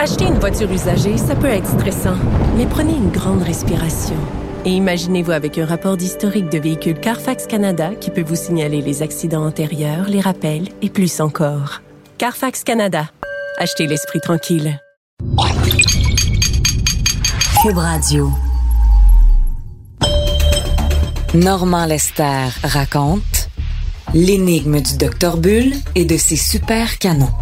Acheter une voiture usagée, ça peut être stressant, mais prenez une grande respiration. Et imaginez-vous avec un rapport d'historique de véhicule Carfax Canada qui peut vous signaler les accidents antérieurs, les rappels et plus encore. Carfax Canada. Achetez l'esprit tranquille. Cube Radio. Normand Lester raconte l'énigme du docteur Bull et de ses super canons.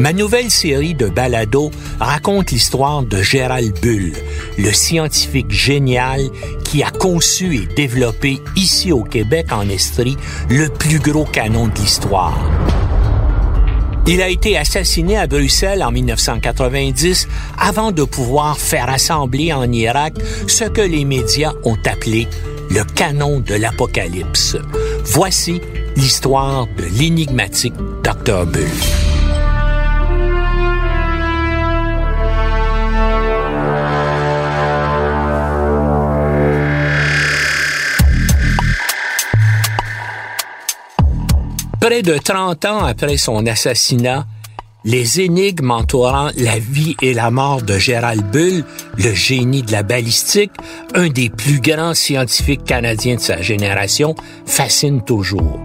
Ma nouvelle série de balados raconte l'histoire de Gérald Bull, le scientifique génial qui a conçu et développé ici au Québec en Estrie le plus gros canon de l'histoire. Il a été assassiné à Bruxelles en 1990 avant de pouvoir faire assembler en Irak ce que les médias ont appelé le canon de l'Apocalypse. Voici l'histoire de l'énigmatique Dr. Bull. Près de 30 ans après son assassinat, les énigmes entourant la vie et la mort de Gérald Bull, le génie de la balistique, un des plus grands scientifiques canadiens de sa génération, fascinent toujours.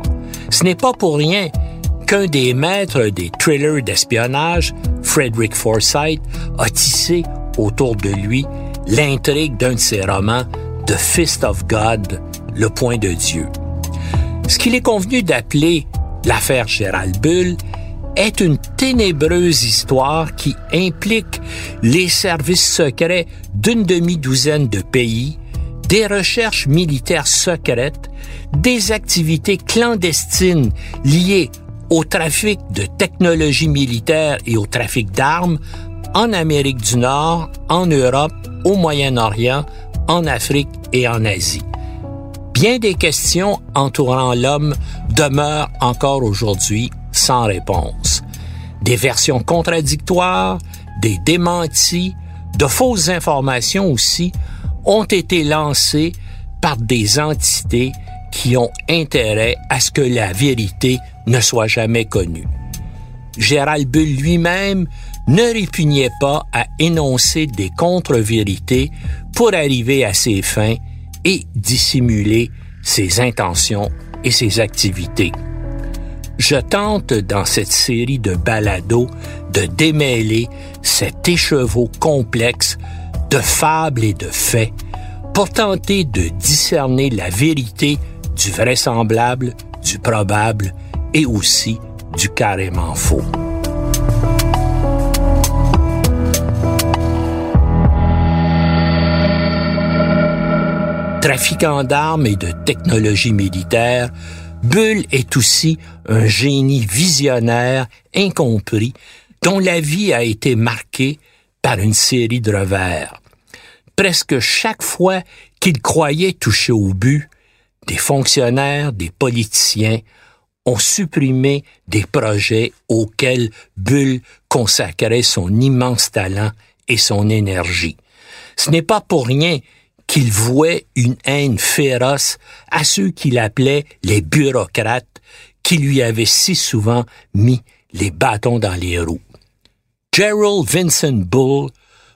Ce n'est pas pour rien qu'un des maîtres des thrillers d'espionnage, Frederick Forsyth, a tissé autour de lui l'intrigue d'un de ses romans, The Fist of God, le point de Dieu. Ce qu'il est convenu d'appeler L'affaire Gérald Bull est une ténébreuse histoire qui implique les services secrets d'une demi-douzaine de pays, des recherches militaires secrètes, des activités clandestines liées au trafic de technologies militaires et au trafic d'armes en Amérique du Nord, en Europe, au Moyen-Orient, en Afrique et en Asie bien des questions entourant l'homme demeurent encore aujourd'hui sans réponse. Des versions contradictoires, des démentis, de fausses informations aussi ont été lancées par des entités qui ont intérêt à ce que la vérité ne soit jamais connue. Gérald Bull lui-même ne répugnait pas à énoncer des contre-vérités pour arriver à ses fins et dissimuler ses intentions et ses activités. Je tente dans cette série de balados de démêler cet écheveau complexe de fables et de faits pour tenter de discerner la vérité du vraisemblable, du probable et aussi du carrément faux. Trafiquant d'armes et de technologies militaires, Bull est aussi un génie visionnaire incompris dont la vie a été marquée par une série de revers. Presque chaque fois qu'il croyait toucher au but, des fonctionnaires, des politiciens ont supprimé des projets auxquels Bull consacrait son immense talent et son énergie. Ce n'est pas pour rien qu'il vouait une haine féroce à ceux qu'il appelait les bureaucrates qui lui avaient si souvent mis les bâtons dans les roues. Gerald Vincent Bull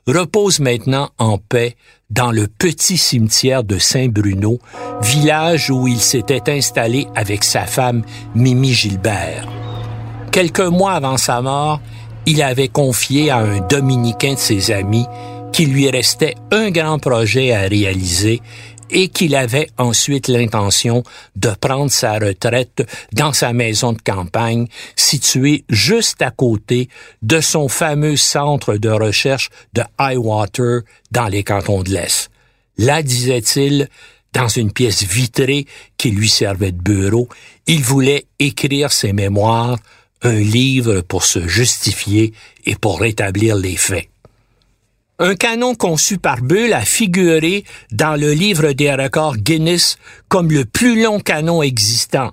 repose maintenant en paix dans le petit cimetière de Saint-Bruno, village où il s'était installé avec sa femme Mimi Gilbert. Quelques mois avant sa mort, il avait confié à un dominicain de ses amis qu'il lui restait un grand projet à réaliser et qu'il avait ensuite l'intention de prendre sa retraite dans sa maison de campagne située juste à côté de son fameux centre de recherche de Highwater dans les cantons de l'Est. Là, disait-il, dans une pièce vitrée qui lui servait de bureau, il voulait écrire ses mémoires, un livre pour se justifier et pour rétablir les faits. Un canon conçu par Bull a figuré dans le livre des records Guinness comme le plus long canon existant.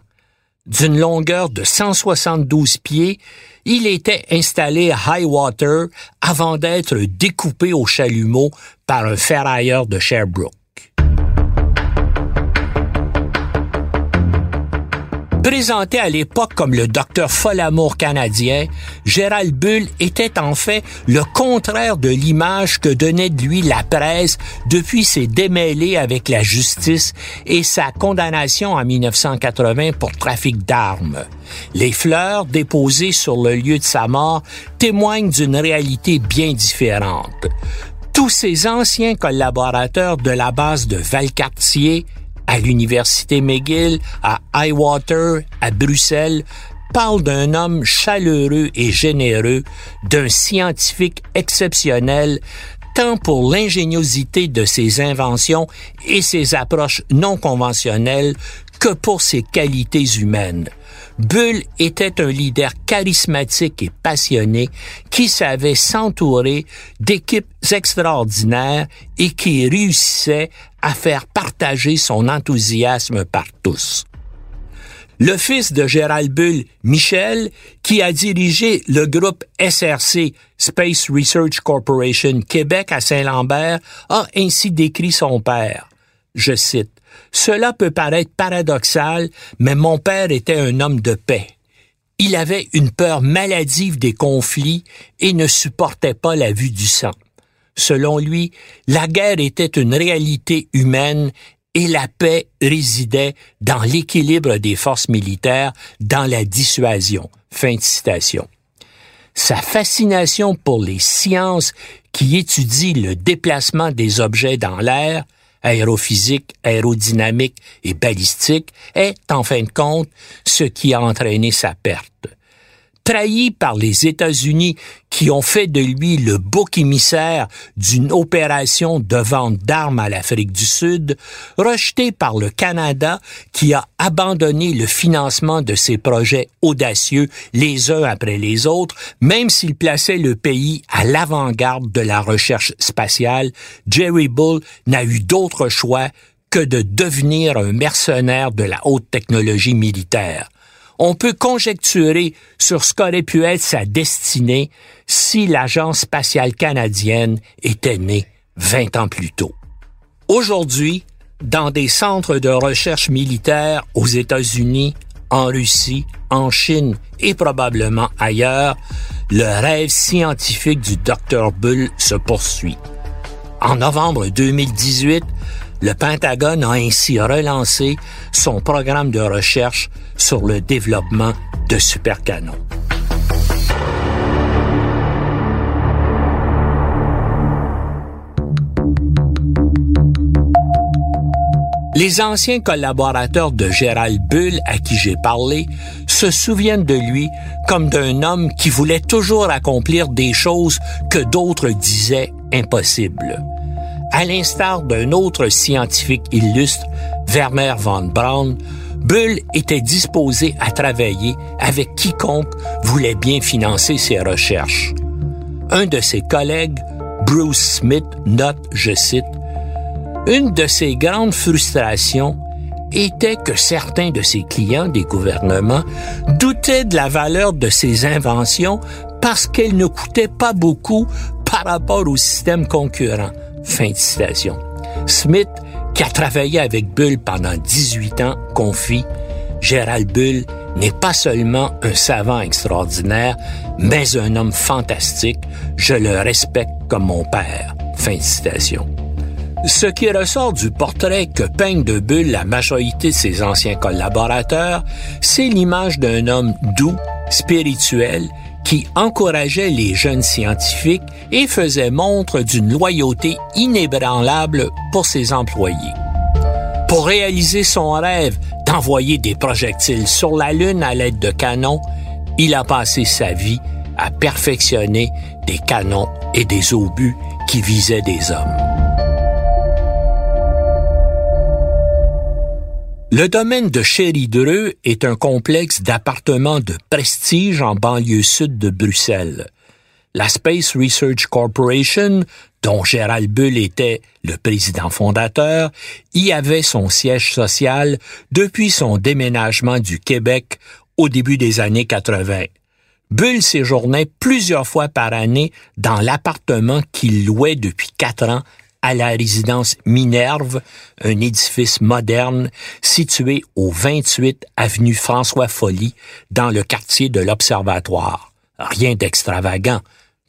D'une longueur de 172 pieds, il était installé à Highwater avant d'être découpé au chalumeau par un ferrailleur de Sherbrooke. Présenté à l'époque comme le docteur Folamour canadien, Gérald Bull était en fait le contraire de l'image que donnait de lui la presse depuis ses démêlés avec la justice et sa condamnation en 1980 pour trafic d'armes. Les fleurs déposées sur le lieu de sa mort témoignent d'une réalité bien différente. Tous ses anciens collaborateurs de la base de Valcartier à l'Université McGill, à Highwater, à Bruxelles, parle d'un homme chaleureux et généreux, d'un scientifique exceptionnel, tant pour l'ingéniosité de ses inventions et ses approches non conventionnelles que pour ses qualités humaines. Bull était un leader charismatique et passionné qui savait s'entourer d'équipes extraordinaires et qui réussissait à faire partager son enthousiasme par tous. Le fils de Gérald Bull, Michel, qui a dirigé le groupe SRC, Space Research Corporation Québec à Saint-Lambert, a ainsi décrit son père. Je cite, Cela peut paraître paradoxal, mais mon père était un homme de paix. Il avait une peur maladive des conflits et ne supportait pas la vue du sang. Selon lui, la guerre était une réalité humaine et la paix résidait dans l'équilibre des forces militaires, dans la dissuasion. Fin de citation. Sa fascination pour les sciences qui étudient le déplacement des objets dans l'air, aérophysique, aérodynamique et balistique, est, en fin de compte, ce qui a entraîné sa perte trahi par les États-Unis qui ont fait de lui le bouc émissaire d'une opération de vente d'armes à l'Afrique du Sud, rejeté par le Canada qui a abandonné le financement de ses projets audacieux les uns après les autres, même s'il plaçait le pays à l'avant-garde de la recherche spatiale, Jerry Bull n'a eu d'autre choix que de devenir un mercenaire de la haute technologie militaire on peut conjecturer sur ce qu'aurait pu être sa destinée si l'Agence spatiale canadienne était née 20 ans plus tôt. Aujourd'hui, dans des centres de recherche militaire aux États-Unis, en Russie, en Chine et probablement ailleurs, le rêve scientifique du Dr Bull se poursuit. En novembre 2018, le Pentagone a ainsi relancé son programme de recherche sur le développement de supercanons. Les anciens collaborateurs de Gérald Bull à qui j'ai parlé se souviennent de lui comme d'un homme qui voulait toujours accomplir des choses que d'autres disaient impossibles à l'instar d'un autre scientifique illustre, Werner von Braun, Bull était disposé à travailler avec quiconque voulait bien financer ses recherches. Un de ses collègues, Bruce Smith, note, je cite, Une de ses grandes frustrations était que certains de ses clients des gouvernements doutaient de la valeur de ses inventions parce qu'elles ne coûtaient pas beaucoup par rapport au système concurrent. Fin de citation. Smith, qui a travaillé avec Bull pendant 18 ans, confie Gérald Bull n'est pas seulement un savant extraordinaire, mais un homme fantastique. Je le respecte comme mon père. Fin de citation. Ce qui ressort du portrait que peignent de Bull la majorité de ses anciens collaborateurs, c'est l'image d'un homme doux, spirituel qui encourageait les jeunes scientifiques et faisait montre d'une loyauté inébranlable pour ses employés. Pour réaliser son rêve d'envoyer des projectiles sur la Lune à l'aide de canons, il a passé sa vie à perfectionner des canons et des obus qui visaient des hommes. Le domaine de Chéridreux est un complexe d'appartements de prestige en banlieue sud de Bruxelles. La Space Research Corporation, dont Gérald Bull était le président fondateur, y avait son siège social depuis son déménagement du Québec au début des années 80. Bull séjournait plusieurs fois par année dans l'appartement qu'il louait depuis quatre ans à la résidence Minerve, un édifice moderne situé au 28 avenue François Folly, dans le quartier de l'Observatoire. Rien d'extravagant,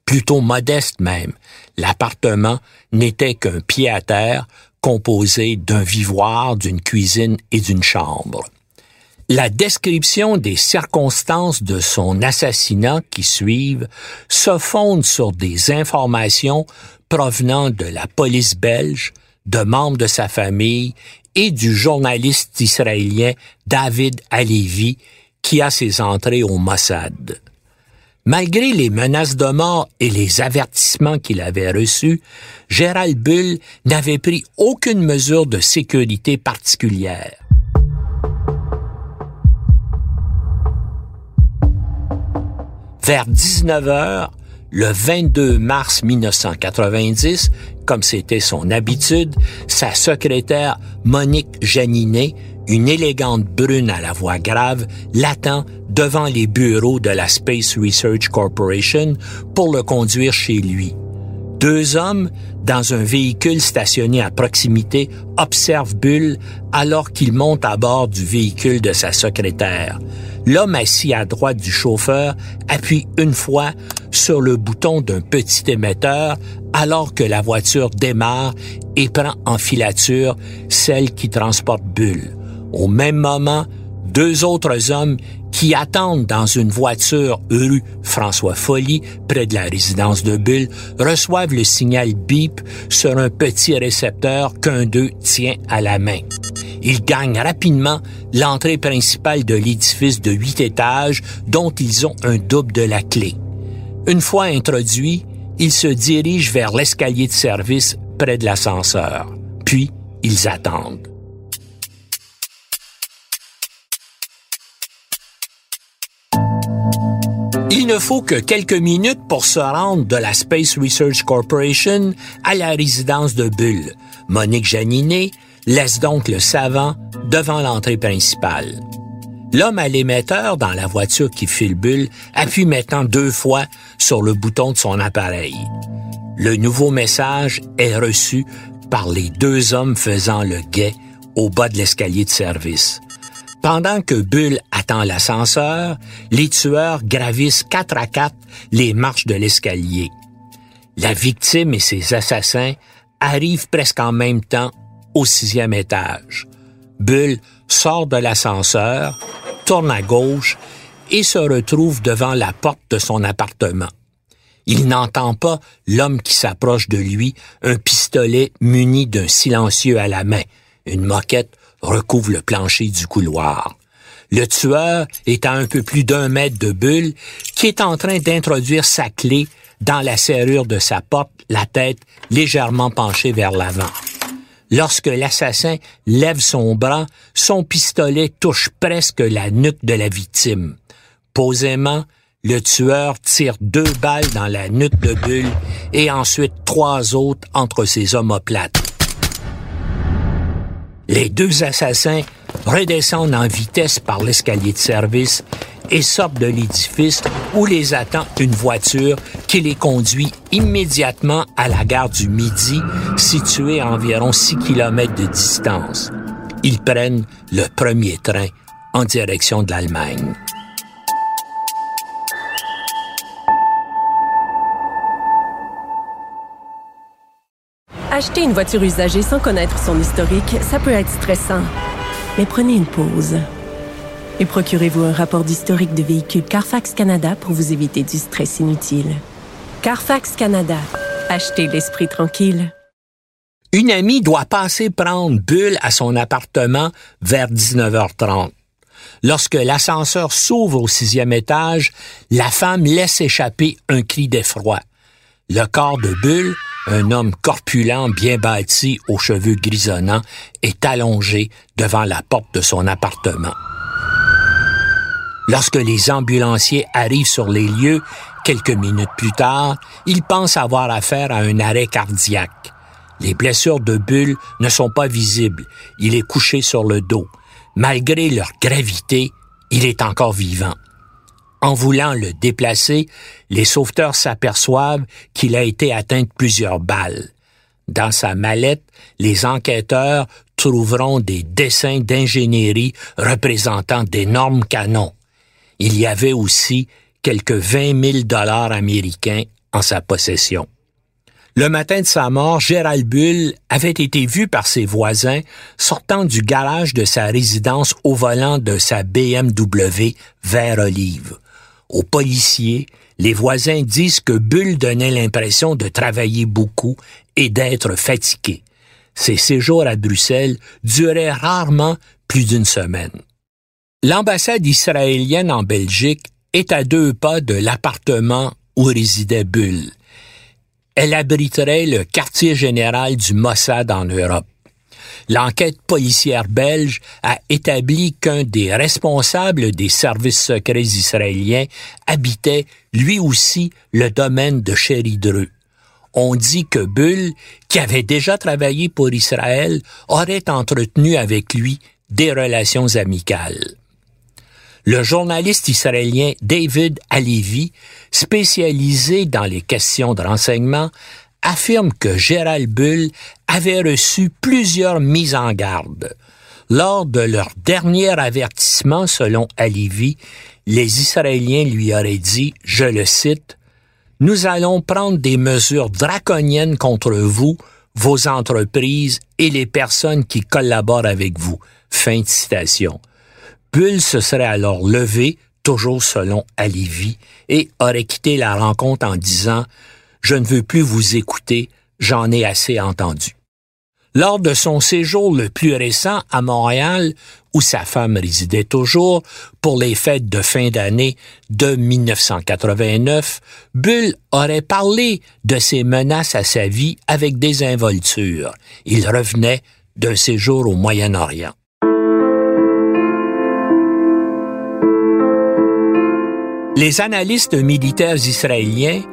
plutôt modeste même. L'appartement n'était qu'un pied à terre composé d'un vivoire, d'une cuisine et d'une chambre. La description des circonstances de son assassinat qui suivent se fonde sur des informations provenant de la police belge, de membres de sa famille et du journaliste israélien David Alevi qui a ses entrées au Mossad. Malgré les menaces de mort et les avertissements qu'il avait reçus, Gérald Bull n'avait pris aucune mesure de sécurité particulière. Vers 19 heures, le 22 mars 1990, comme c'était son habitude, sa secrétaire Monique Janinet, une élégante brune à la voix grave, l'attend devant les bureaux de la Space Research Corporation pour le conduire chez lui. Deux hommes, dans un véhicule stationné à proximité, observent Bull alors qu'il monte à bord du véhicule de sa secrétaire. L'homme assis à droite du chauffeur appuie une fois sur le bouton d'un petit émetteur alors que la voiture démarre et prend en filature celle qui transporte Bull. Au même moment, deux autres hommes qui attendent dans une voiture rue François Folly, près de la résidence de Bull, reçoivent le signal bip sur un petit récepteur qu'un d'eux tient à la main. Ils gagnent rapidement l'entrée principale de l'édifice de huit étages dont ils ont un double de la clé. Une fois introduits, ils se dirigent vers l'escalier de service près de l'ascenseur. Puis, ils attendent. Il ne faut que quelques minutes pour se rendre de la Space Research Corporation à la résidence de Bull. Monique Janinet laisse donc le savant devant l'entrée principale. L'homme à l'émetteur dans la voiture qui file Bull appuie maintenant deux fois sur le bouton de son appareil. Le nouveau message est reçu par les deux hommes faisant le guet au bas de l'escalier de service. Pendant que Bull attend l'ascenseur, les tueurs gravissent quatre à quatre les marches de l'escalier. La victime et ses assassins arrivent presque en même temps au sixième étage. Bull sort de l'ascenseur, tourne à gauche et se retrouve devant la porte de son appartement. Il n'entend pas l'homme qui s'approche de lui, un pistolet muni d'un silencieux à la main. Une moquette recouvre le plancher du couloir. Le tueur est à un peu plus d'un mètre de Bulle, qui est en train d'introduire sa clé dans la serrure de sa porte, la tête légèrement penchée vers l'avant. Lorsque l'assassin lève son bras, son pistolet touche presque la nuque de la victime. Posément, le tueur tire deux balles dans la nuque de Bulle et ensuite trois autres entre ses omoplates. Les deux assassins redescendent en vitesse par l'escalier de service et sortent de l'édifice où les attend une voiture qui les conduit immédiatement à la gare du Midi, située à environ 6 km de distance. Ils prennent le premier train en direction de l'Allemagne. Acheter une voiture usagée sans connaître son historique, ça peut être stressant. Mais prenez une pause. Et procurez-vous un rapport d'historique de véhicule Carfax Canada pour vous éviter du stress inutile. Carfax Canada. Achetez l'esprit tranquille. Une amie doit passer prendre Bulle à son appartement vers 19h30. Lorsque l'ascenseur s'ouvre au sixième étage, la femme laisse échapper un cri d'effroi. Le corps de Bulle un homme corpulent, bien bâti, aux cheveux grisonnants, est allongé devant la porte de son appartement. Lorsque les ambulanciers arrivent sur les lieux, quelques minutes plus tard, ils pensent avoir affaire à un arrêt cardiaque. Les blessures de Bulle ne sont pas visibles. Il est couché sur le dos. Malgré leur gravité, il est encore vivant. En voulant le déplacer, les sauveteurs s'aperçoivent qu'il a été atteint de plusieurs balles. Dans sa mallette, les enquêteurs trouveront des dessins d'ingénierie représentant d'énormes canons. Il y avait aussi quelques 20 000 dollars américains en sa possession. Le matin de sa mort, Gérald Bull avait été vu par ses voisins sortant du garage de sa résidence au volant de sa BMW vert olive. Aux policiers, les voisins disent que Bull donnait l'impression de travailler beaucoup et d'être fatigué. Ses séjours à Bruxelles duraient rarement plus d'une semaine. L'ambassade israélienne en Belgique est à deux pas de l'appartement où résidait Bull. Elle abriterait le quartier général du Mossad en Europe. L'enquête policière belge a établi qu'un des responsables des services secrets israéliens habitait lui aussi le domaine de Cheridreux. On dit que Bull, qui avait déjà travaillé pour Israël, aurait entretenu avec lui des relations amicales. Le journaliste israélien David Alevi, spécialisé dans les questions de renseignement, affirme que Gérald Bull avait reçu plusieurs mises en garde. Lors de leur dernier avertissement, selon Alivi, les Israéliens lui auraient dit, je le cite, Nous allons prendre des mesures draconiennes contre vous, vos entreprises et les personnes qui collaborent avec vous. Fin de citation. Bull se serait alors levé, toujours selon Alivi, et aurait quitté la rencontre en disant je ne veux plus vous écouter, j'en ai assez entendu. Lors de son séjour le plus récent à Montréal, où sa femme résidait toujours, pour les fêtes de fin d'année de 1989, Bull aurait parlé de ses menaces à sa vie avec des involtures. Il revenait d'un séjour au Moyen-Orient. Les analystes militaires israéliens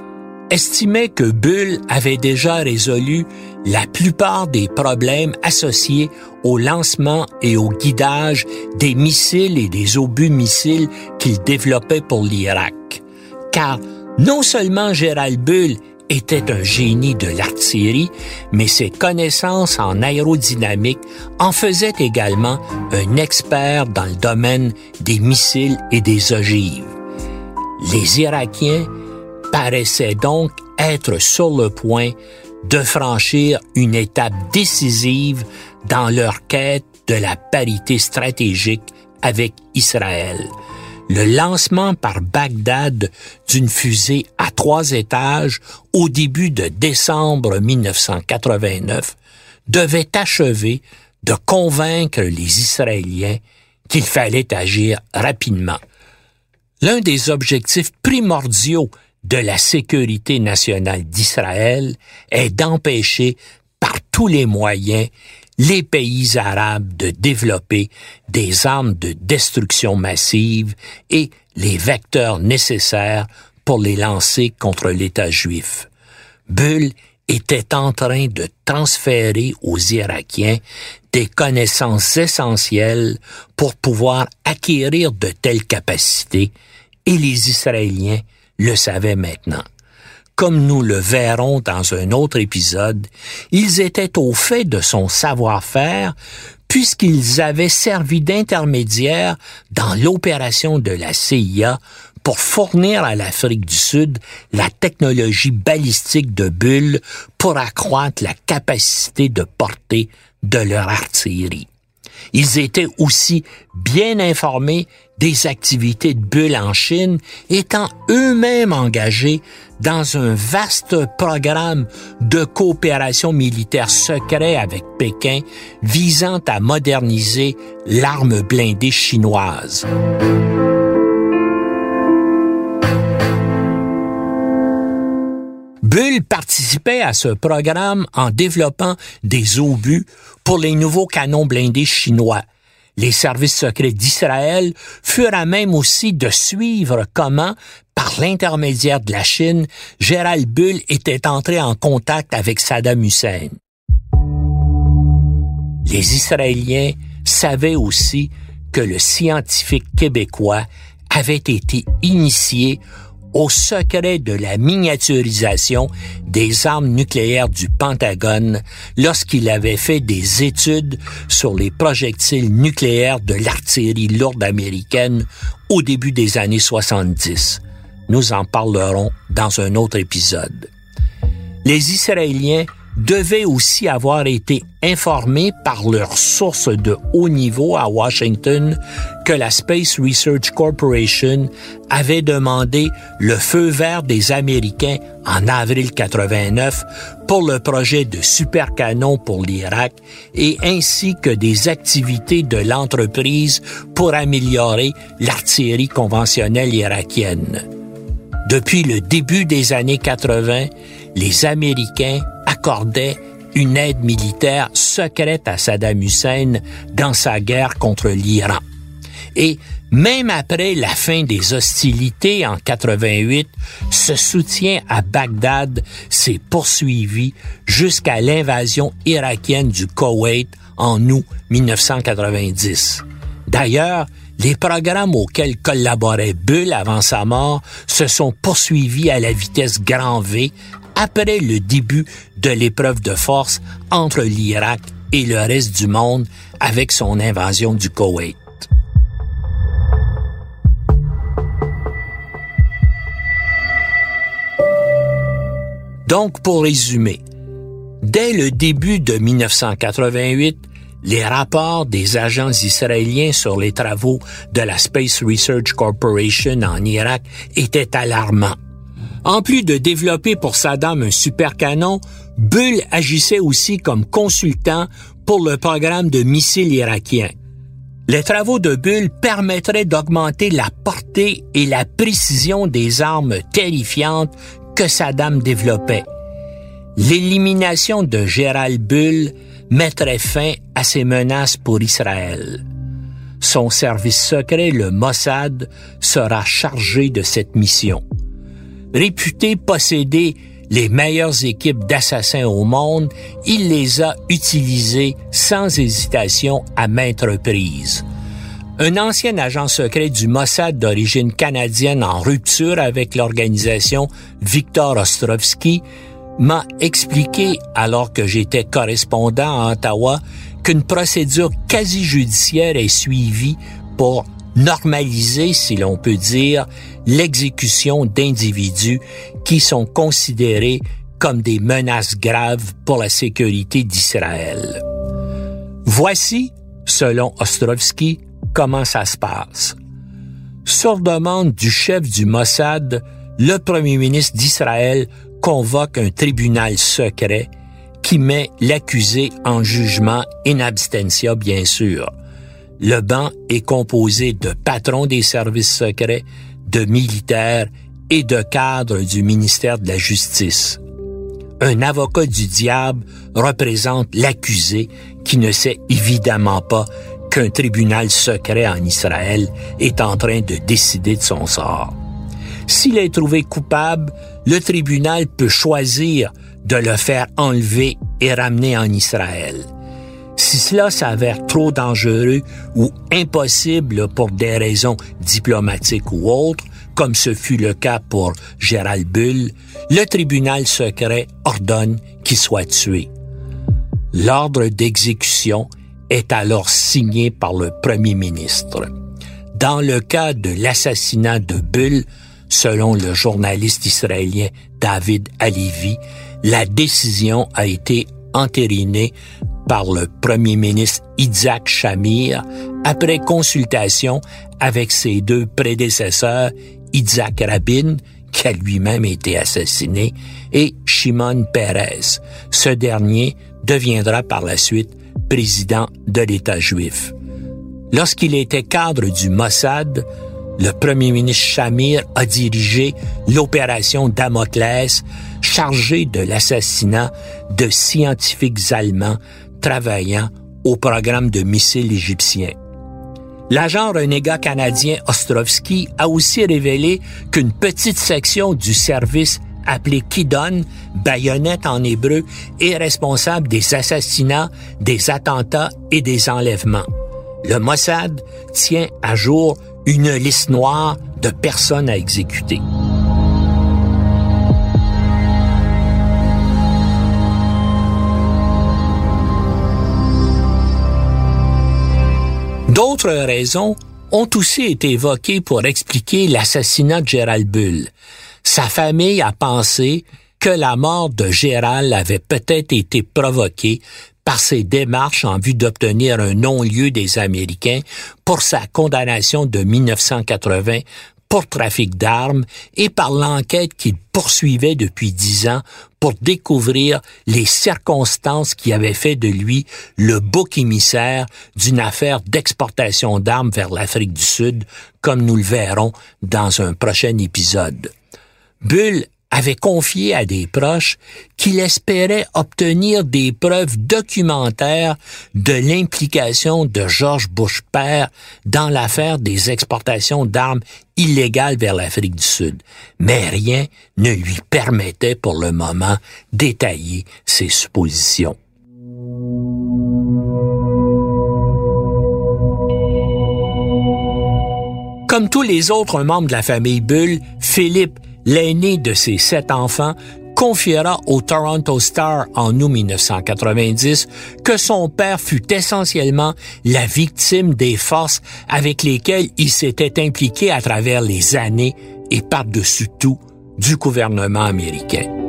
estimait que Bull avait déjà résolu la plupart des problèmes associés au lancement et au guidage des missiles et des obus missiles qu'il développait pour l'Irak. Car non seulement Gérald Bull était un génie de l'artillerie, mais ses connaissances en aérodynamique en faisaient également un expert dans le domaine des missiles et des ogives. Les Irakiens paraissait donc être sur le point de franchir une étape décisive dans leur quête de la parité stratégique avec Israël. Le lancement par Bagdad d'une fusée à trois étages au début de décembre 1989 devait achever de convaincre les Israéliens qu'il fallait agir rapidement. L'un des objectifs primordiaux de la sécurité nationale d'Israël est d'empêcher par tous les moyens les pays arabes de développer des armes de destruction massive et les vecteurs nécessaires pour les lancer contre l'État juif. Bull était en train de transférer aux Irakiens des connaissances essentielles pour pouvoir acquérir de telles capacités et les Israéliens le savaient maintenant. Comme nous le verrons dans un autre épisode, ils étaient au fait de son savoir-faire puisqu'ils avaient servi d'intermédiaires dans l'opération de la CIA pour fournir à l'Afrique du Sud la technologie balistique de Bull pour accroître la capacité de portée de leur artillerie. Ils étaient aussi bien informés des activités de Bull en Chine, étant eux-mêmes engagés dans un vaste programme de coopération militaire secret avec Pékin visant à moderniser l'arme blindée chinoise. Bull participait à ce programme en développant des obus pour les nouveaux canons blindés chinois. Les services secrets d'Israël furent à même aussi de suivre comment, par l'intermédiaire de la Chine, Gérald Bull était entré en contact avec Saddam Hussein. Les Israéliens savaient aussi que le scientifique québécois avait été initié au secret de la miniaturisation des armes nucléaires du Pentagone lorsqu'il avait fait des études sur les projectiles nucléaires de l'artillerie lourde américaine au début des années 70. Nous en parlerons dans un autre épisode. Les Israéliens devaient aussi avoir été informés par leurs sources de haut niveau à Washington que la Space Research Corporation avait demandé le feu vert des Américains en avril 89 pour le projet de supercanon pour l'Irak et ainsi que des activités de l'entreprise pour améliorer l'artillerie conventionnelle irakienne. Depuis le début des années 80, les Américains accordait une aide militaire secrète à Saddam Hussein dans sa guerre contre l'Iran. Et même après la fin des hostilités en 88, ce soutien à Bagdad s'est poursuivi jusqu'à l'invasion irakienne du Koweït en août 1990. D'ailleurs, les programmes auxquels collaborait Bull avant sa mort se sont poursuivis à la vitesse grand V après le début de l'épreuve de force entre l'Irak et le reste du monde avec son invasion du Koweït. Donc, pour résumer, dès le début de 1988, les rapports des agents israéliens sur les travaux de la Space Research Corporation en Irak étaient alarmants. En plus de développer pour Saddam un super canon, Bull agissait aussi comme consultant pour le programme de missiles irakiens. Les travaux de Bull permettraient d'augmenter la portée et la précision des armes terrifiantes que Saddam développait. L'élimination de Gérald Bull mettrait fin à ces menaces pour Israël. Son service secret, le Mossad, sera chargé de cette mission réputé posséder les meilleures équipes d'assassins au monde, il les a utilisées sans hésitation à maintes reprises. Un ancien agent secret du Mossad d'origine canadienne en rupture avec l'organisation, Victor Ostrovsky, m'a expliqué, alors que j'étais correspondant à Ottawa, qu'une procédure quasi judiciaire est suivie pour normaliser, si l'on peut dire, l'exécution d'individus qui sont considérés comme des menaces graves pour la sécurité d'Israël. Voici, selon Ostrovsky, comment ça se passe. Sur demande du chef du Mossad, le premier ministre d'Israël convoque un tribunal secret qui met l'accusé en jugement in absentia, bien sûr. Le banc est composé de patrons des services secrets, de militaires et de cadres du ministère de la Justice. Un avocat du diable représente l'accusé qui ne sait évidemment pas qu'un tribunal secret en Israël est en train de décider de son sort. S'il est trouvé coupable, le tribunal peut choisir de le faire enlever et ramener en Israël. Si cela s'avère trop dangereux ou impossible pour des raisons diplomatiques ou autres, comme ce fut le cas pour Gérald Bull, le tribunal secret ordonne qu'il soit tué. L'ordre d'exécution est alors signé par le premier ministre. Dans le cas de l'assassinat de Bull, selon le journaliste israélien David Alivi, la décision a été entérinée par le premier ministre Isaac Shamir après consultation avec ses deux prédécesseurs, Isaac Rabin, qui a lui-même été assassiné, et Shimon Peres. Ce dernier deviendra par la suite président de l'État juif. Lorsqu'il était cadre du Mossad, le premier ministre Shamir a dirigé l'opération Damoclès chargée de l'assassinat de scientifiques allemands travaillant au programme de missiles égyptiens. L'agent renégat canadien Ostrovsky a aussi révélé qu'une petite section du service appelé Kidon, baïonnette en hébreu, est responsable des assassinats, des attentats et des enlèvements. Le Mossad tient à jour une liste noire de personnes à exécuter. D'autres raisons ont aussi été évoquées pour expliquer l'assassinat de Gérald Bull. Sa famille a pensé que la mort de Gérald avait peut-être été provoquée par ses démarches en vue d'obtenir un non-lieu des Américains pour sa condamnation de 1980 pour trafic d'armes et par l'enquête qu'il poursuivait depuis dix ans pour découvrir les circonstances qui avaient fait de lui le bouc émissaire d'une affaire d'exportation d'armes vers l'Afrique du Sud, comme nous le verrons dans un prochain épisode. Bull avait confié à des proches qu'il espérait obtenir des preuves documentaires de l'implication de George Bush père dans l'affaire des exportations d'armes illégales vers l'Afrique du Sud. Mais rien ne lui permettait pour le moment d'étayer ses suppositions. Comme tous les autres membres de la famille Bull, Philippe l'aîné de ses sept enfants, confiera au Toronto Star en août 1990 que son père fut essentiellement la victime des forces avec lesquelles il s'était impliqué à travers les années et par-dessus tout du gouvernement américain.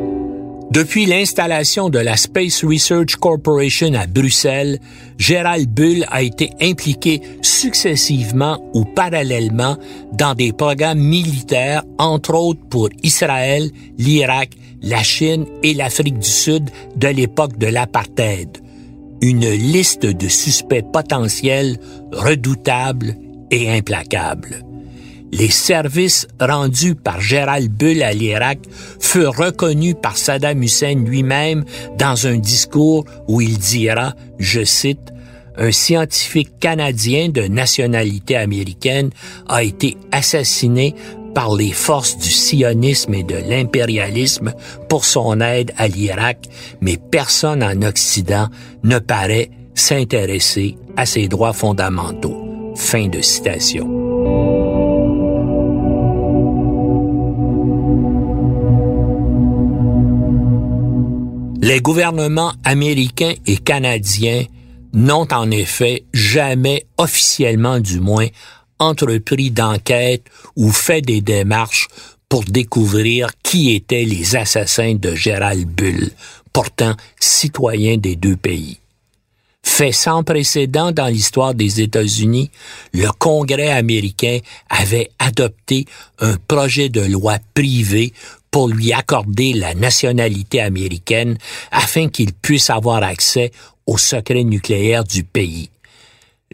Depuis l'installation de la Space Research Corporation à Bruxelles, Gérald Bull a été impliqué successivement ou parallèlement dans des programmes militaires, entre autres pour Israël, l'Irak, la Chine et l'Afrique du Sud de l'époque de l'apartheid. Une liste de suspects potentiels redoutables et implacables les services rendus par Gérald Bull à l'Irak furent reconnus par Saddam Hussein lui-même dans un discours où il dira, je cite, un scientifique canadien de nationalité américaine a été assassiné par les forces du sionisme et de l'impérialisme pour son aide à l'Irak, mais personne en Occident ne paraît s'intéresser à ses droits fondamentaux. Fin de citation. Les gouvernements américains et canadiens n'ont en effet jamais officiellement du moins entrepris d'enquête ou fait des démarches pour découvrir qui étaient les assassins de Gérald Bull, pourtant citoyen des deux pays. Fait sans précédent dans l'histoire des États-Unis, le Congrès américain avait adopté un projet de loi privé pour lui accorder la nationalité américaine afin qu'il puisse avoir accès aux secrets nucléaires du pays.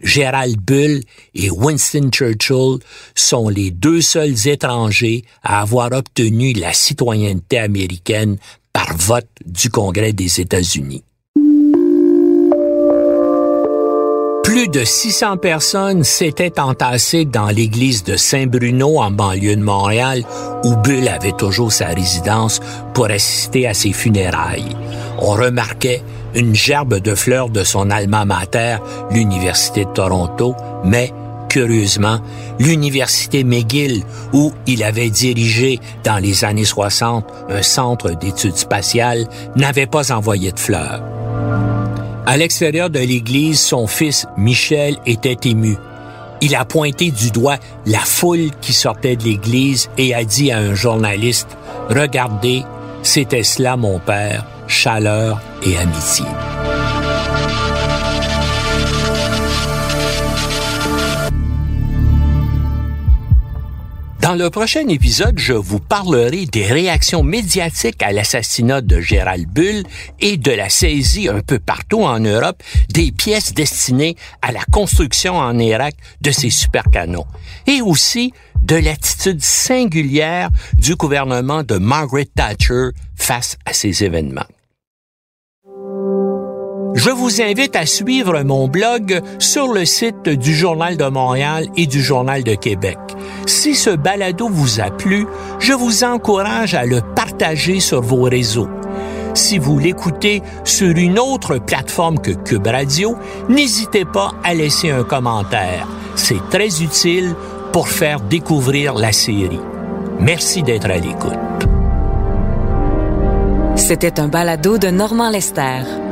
Gerald Bull et Winston Churchill sont les deux seuls étrangers à avoir obtenu la citoyenneté américaine par vote du Congrès des États-Unis. Plus de 600 personnes s'étaient entassées dans l'église de Saint-Bruno en banlieue de Montréal où Bull avait toujours sa résidence pour assister à ses funérailles. On remarquait une gerbe de fleurs de son alma mater, l'Université de Toronto, mais curieusement, l'Université McGill, où il avait dirigé dans les années 60 un centre d'études spatiales, n'avait pas envoyé de fleurs. À l'extérieur de l'église, son fils Michel était ému. Il a pointé du doigt la foule qui sortait de l'église et a dit à un journaliste, Regardez, c'était cela mon père, chaleur et amitié. Dans le prochain épisode, je vous parlerai des réactions médiatiques à l'assassinat de Gérald Bull et de la saisie un peu partout en Europe des pièces destinées à la construction en Irak de ces supercanons. Et aussi de l'attitude singulière du gouvernement de Margaret Thatcher face à ces événements. Je vous invite à suivre mon blog sur le site du Journal de Montréal et du Journal de Québec. Si ce balado vous a plu, je vous encourage à le partager sur vos réseaux. Si vous l'écoutez sur une autre plateforme que Cube Radio, n'hésitez pas à laisser un commentaire. C'est très utile pour faire découvrir la série. Merci d'être à l'écoute. C'était un balado de Normand Lester.